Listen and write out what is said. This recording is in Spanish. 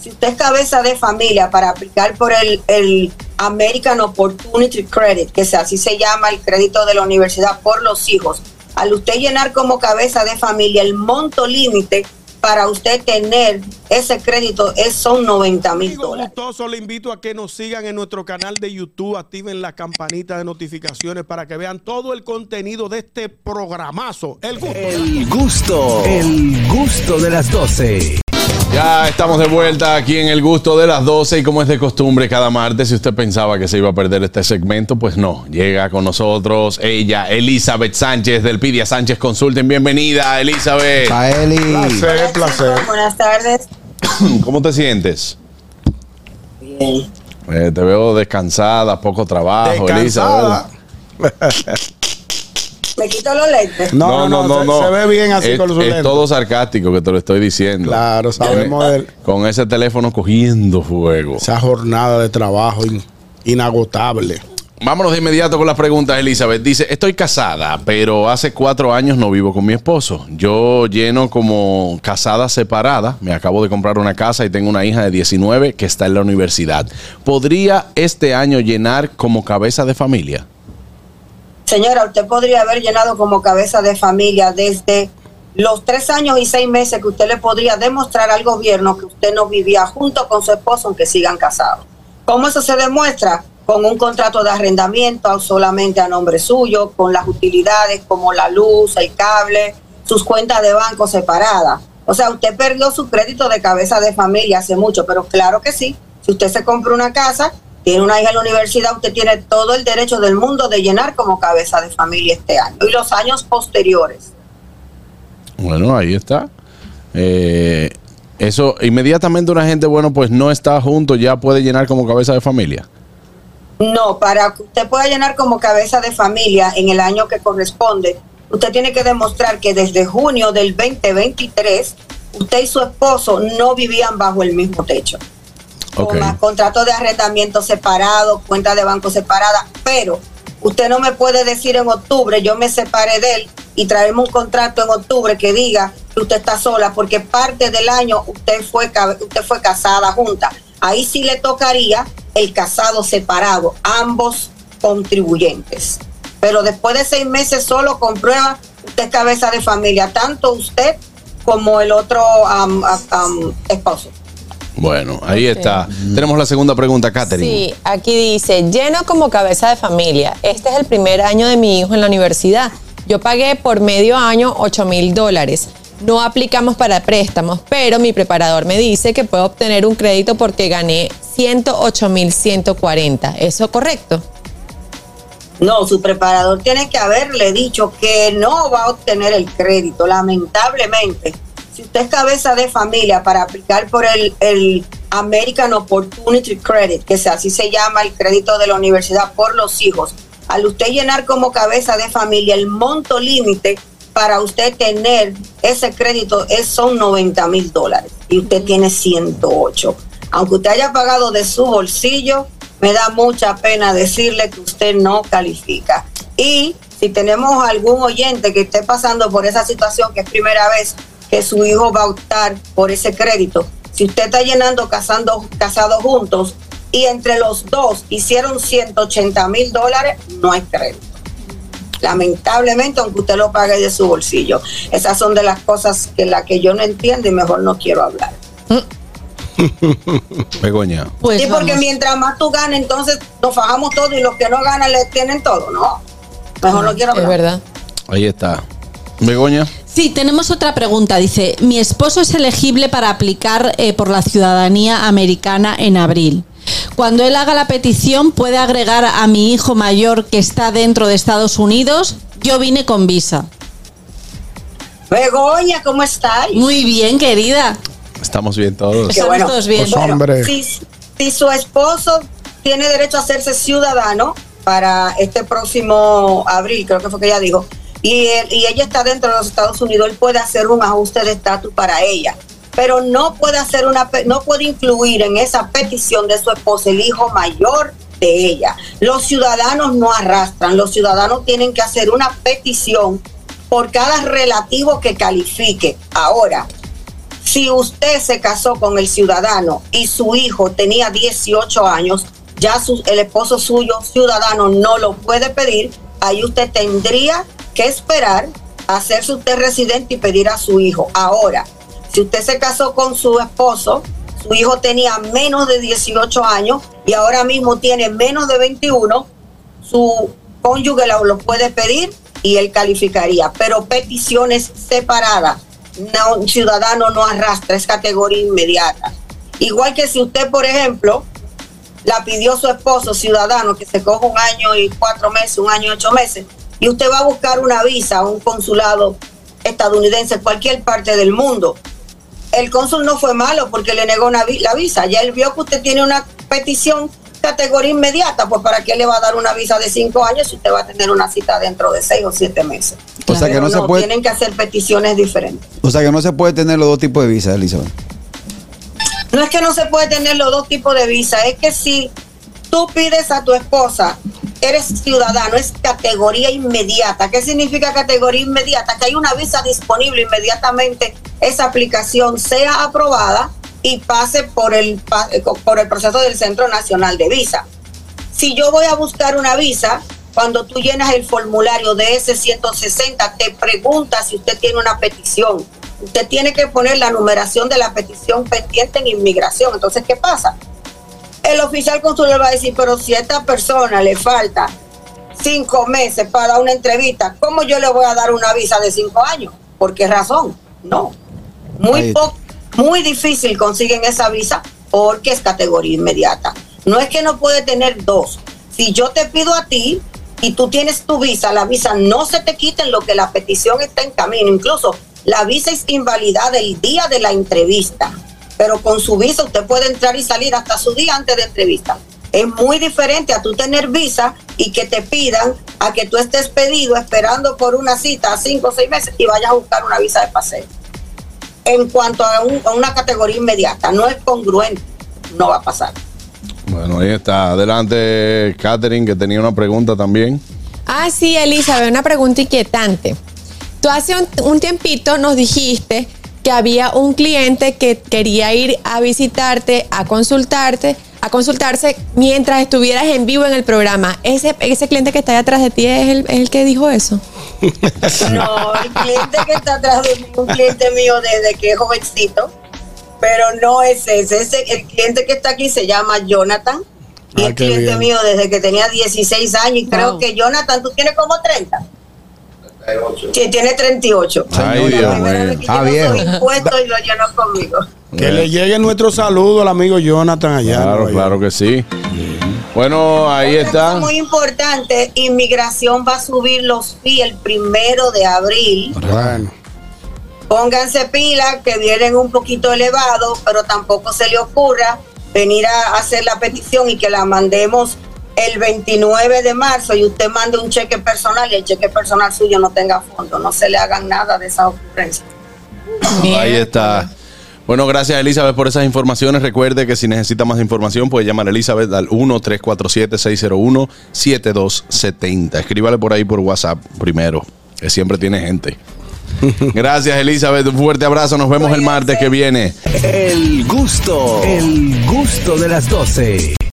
si usted es cabeza de familia para aplicar por el, el American Opportunity Credit, que así se llama el crédito de la universidad por los hijos, al usted llenar como cabeza de familia el monto límite para usted tener ese crédito es, son 90 mil dólares. Gustoso, le invito a que nos sigan en nuestro canal de YouTube, activen la campanita de notificaciones para que vean todo el contenido de este programazo. El gusto. El gusto, el gusto de las 12. Ya estamos de vuelta aquí en el gusto de las 12 y como es de costumbre cada martes, si usted pensaba que se iba a perder este segmento, pues no, llega con nosotros ella, Elizabeth Sánchez del Pidia Sánchez Consulting. Bienvenida, Elizabeth. Eli. Placer, placer. Buenas tardes. ¿Cómo te sientes? Bien. Eh, te veo descansada, poco trabajo, Descansada. Elizabeth. Me quito los lentes. No, no, no, se, se ve bien así es, con los es lentes. todo sarcástico que te lo estoy diciendo. Claro, sabemos Con- del- Con ese teléfono cogiendo fuego. Esa jornada de trabajo in- inagotable. Vámonos de inmediato con las preguntas, Elizabeth. Dice, estoy casada, pero hace cuatro años no vivo con mi esposo. Yo lleno como casada separada. Me acabo de comprar una casa y tengo una hija de 19 que está en la universidad. ¿Podría este año llenar como cabeza de familia? Señora, usted podría haber llenado como cabeza de familia desde los tres años y seis meses que usted le podría demostrar al gobierno que usted no vivía junto con su esposo aunque sigan casados. ¿Cómo eso se demuestra? Con un contrato de arrendamiento solamente a nombre suyo, con las utilidades como la luz, el cable, sus cuentas de banco separadas. O sea, usted perdió su crédito de cabeza de familia hace mucho, pero claro que sí. Si usted se compra una casa, tiene una hija en la universidad, usted tiene todo el derecho del mundo de llenar como cabeza de familia este año y los años posteriores. Bueno, ahí está. Eh, eso, inmediatamente una gente, bueno, pues no está junto, ya puede llenar como cabeza de familia. No, para que usted pueda llenar como cabeza de familia en el año que corresponde, usted tiene que demostrar que desde junio del 2023 usted y su esposo no vivían bajo el mismo techo. Ok. Con más contrato de arrendamiento separado, cuenta de banco separada, pero usted no me puede decir en octubre, yo me separé de él y traemos un contrato en octubre que diga que usted está sola, porque parte del año usted fue, usted fue casada junta. Ahí sí le tocaría el casado separado, ambos contribuyentes. Pero después de seis meses solo comprueba usted es cabeza de familia, tanto usted como el otro esposo. Bueno, ahí está. Tenemos la segunda pregunta, Katherine. Sí, aquí dice, lleno como cabeza de familia. Este es el primer año de mi hijo en la universidad. Yo pagué por medio año 8 mil dólares. No aplicamos para préstamos, pero mi preparador me dice que puedo obtener un crédito porque gané 108 mil 140. ¿Eso correcto? No, su preparador tiene que haberle dicho que no va a obtener el crédito, lamentablemente. Si usted es cabeza de familia para aplicar por el, el American Opportunity Credit, que así se llama el crédito de la universidad por los hijos, al usted llenar como cabeza de familia el monto límite para usted tener ese crédito es, son 90 mil dólares y usted tiene 108. Aunque usted haya pagado de su bolsillo, me da mucha pena decirle que usted no califica. Y si tenemos algún oyente que esté pasando por esa situación, que es primera vez que su hijo va a optar por ese crédito, si usted está llenando casando, casados juntos y entre los dos hicieron 180 mil dólares, no hay crédito. Lamentablemente, aunque usted lo pague de su bolsillo. Esas son de las cosas que la que yo no entiendo y mejor no quiero hablar. Begoña. Pues sí, porque vamos. mientras más tú ganas, entonces nos fajamos todo y los que no ganan le tienen todo, ¿no? Mejor no quiero Es hablar. verdad. Ahí está. Begoña. Sí, tenemos otra pregunta. Dice, mi esposo es elegible para aplicar eh, por la ciudadanía americana en abril. Cuando él haga la petición, puede agregar a mi hijo mayor que está dentro de Estados Unidos. Yo vine con visa. Begoña, ¿cómo estáis? Muy bien, querida. Estamos bien todos. Estamos todos bien. Pues, hombre. si, si su esposo tiene derecho a hacerse ciudadano para este próximo abril, creo que fue que ella dijo, y, él- y ella está dentro de los Estados Unidos, él puede hacer un ajuste de estatus para ella. Pero no puede hacer una no puede incluir en esa petición de su esposo el hijo mayor de ella. Los ciudadanos no arrastran, los ciudadanos tienen que hacer una petición por cada relativo que califique. Ahora, Si usted se casó con el ciudadano y su hijo tenía 18 años, ya el esposo suyo ciudadano no lo puede pedir, ahí usted tendría que esperar a hacerse usted residente y pedir a su hijo. Ahora, si usted se casó con su esposo, su hijo tenía menos de 18 años y ahora mismo tiene menos de 21, su cónyuge lo, puede pedir y él calificaría, pero peticiones separadas, no, un ciudadano no arrastra, es categoría inmediata. Igual que si usted, por ejemplo, la pidió su esposo ciudadano que se coja un año y cuatro meses, un año y ocho meses, y usted va a buscar una visa a un consulado estadounidense en cualquier parte del mundo. El cónsul no fue malo porque le negó una vi- la visa. Ya él vio que usted tiene una petición categoría inmediata, pues para qué le va a dar una visa de cinco años si usted va a tener una cita dentro de seis o siete meses. O sea que Pero no se puede- Tienen que hacer peticiones diferentes. O sea que no se puede tener los dos tipos de visa, Elizabeth. No es que no se puede tener los dos tipos de visa, es que si tú pides a tu esposa, eres ciudadano, es categoría inmediata. ¿Qué significa categoría inmediata? Que hay una visa disponible inmediatamente, esa aplicación sea aprobada y pase por el, por el proceso del Centro Nacional de Visa. Si yo voy a buscar una visa, cuando tú llenas el formulario de ese 160, te pregunta si usted tiene una petición. Usted tiene que poner la numeración de la petición pendiente en inmigración. Entonces, ¿qué pasa? El oficial consular va a decir, pero si a esta persona le falta cinco meses para una entrevista, ¿cómo yo le voy a dar una visa de cinco años? ¿Por qué razón? No. Muy, muy difícil consiguen esa visa porque es categoría inmediata. No es que no puede tener dos. Si yo te pido a ti y tú tienes tu visa, la visa no se te quita en lo que la petición está en camino. Incluso la visa es invalidada el día de la entrevista. Pero con su visa usted puede entrar y salir hasta su día antes de entrevista. Es muy diferente a tú tener visa y que te pidan a que tú estés pedido esperando por una cita a cinco o seis meses y vayas a buscar una visa de paseo en cuanto a, un- a una categoría inmediata. No es congruente, no va a pasar. Bueno, ahí está. Adelante, Catherine, que tenía una pregunta también. Ah, sí, Elizabeth, una pregunta inquietante. Tú hace un, un tiempito nos dijiste que había un cliente que quería ir a visitarte, a consultarte, a consultarse mientras estuvieras en vivo en el programa. Ese, ese cliente que está ahí atrás de ti es el, es el que dijo eso. No, el cliente que está atrás de mí, un cliente mío desde que es jovencito, pero no es ese. ese el cliente que está aquí se llama Jonathan. Y Ah, es cliente bien. mío desde que tenía 16 años y creo Wow. que Jonathan, tú tienes como 30. Sí, tiene 38. Ay, Dios mío. que Ah, llegó viejo. su impuesto y lo llenó conmigo. Que le llegue nuestro saludo al amigo Jonathan allá. Claro, claro que sí. Bueno, ahí Otra cosa está. Muy importante, inmigración va a subir los fees el primero de abril. Bueno, Pónganse pilas que vienen un poquito elevados, pero tampoco se le ocurra venir a hacer la petición y que la mandemos el 29 de marzo y usted mande un cheque personal y el cheque personal suyo no tenga fondo. No se le hagan nada de esa ocurrencia. Ahí está. Bueno, gracias Elizabeth por esas informaciones. Recuerde que si necesita más información puede llamar a Elizabeth al 1-347-601-7270. Escríbale por ahí por WhatsApp primero, que siempre tiene gente. Gracias Elizabeth, un fuerte abrazo. Nos vemos el martes que viene. El gusto, el gusto de las 12.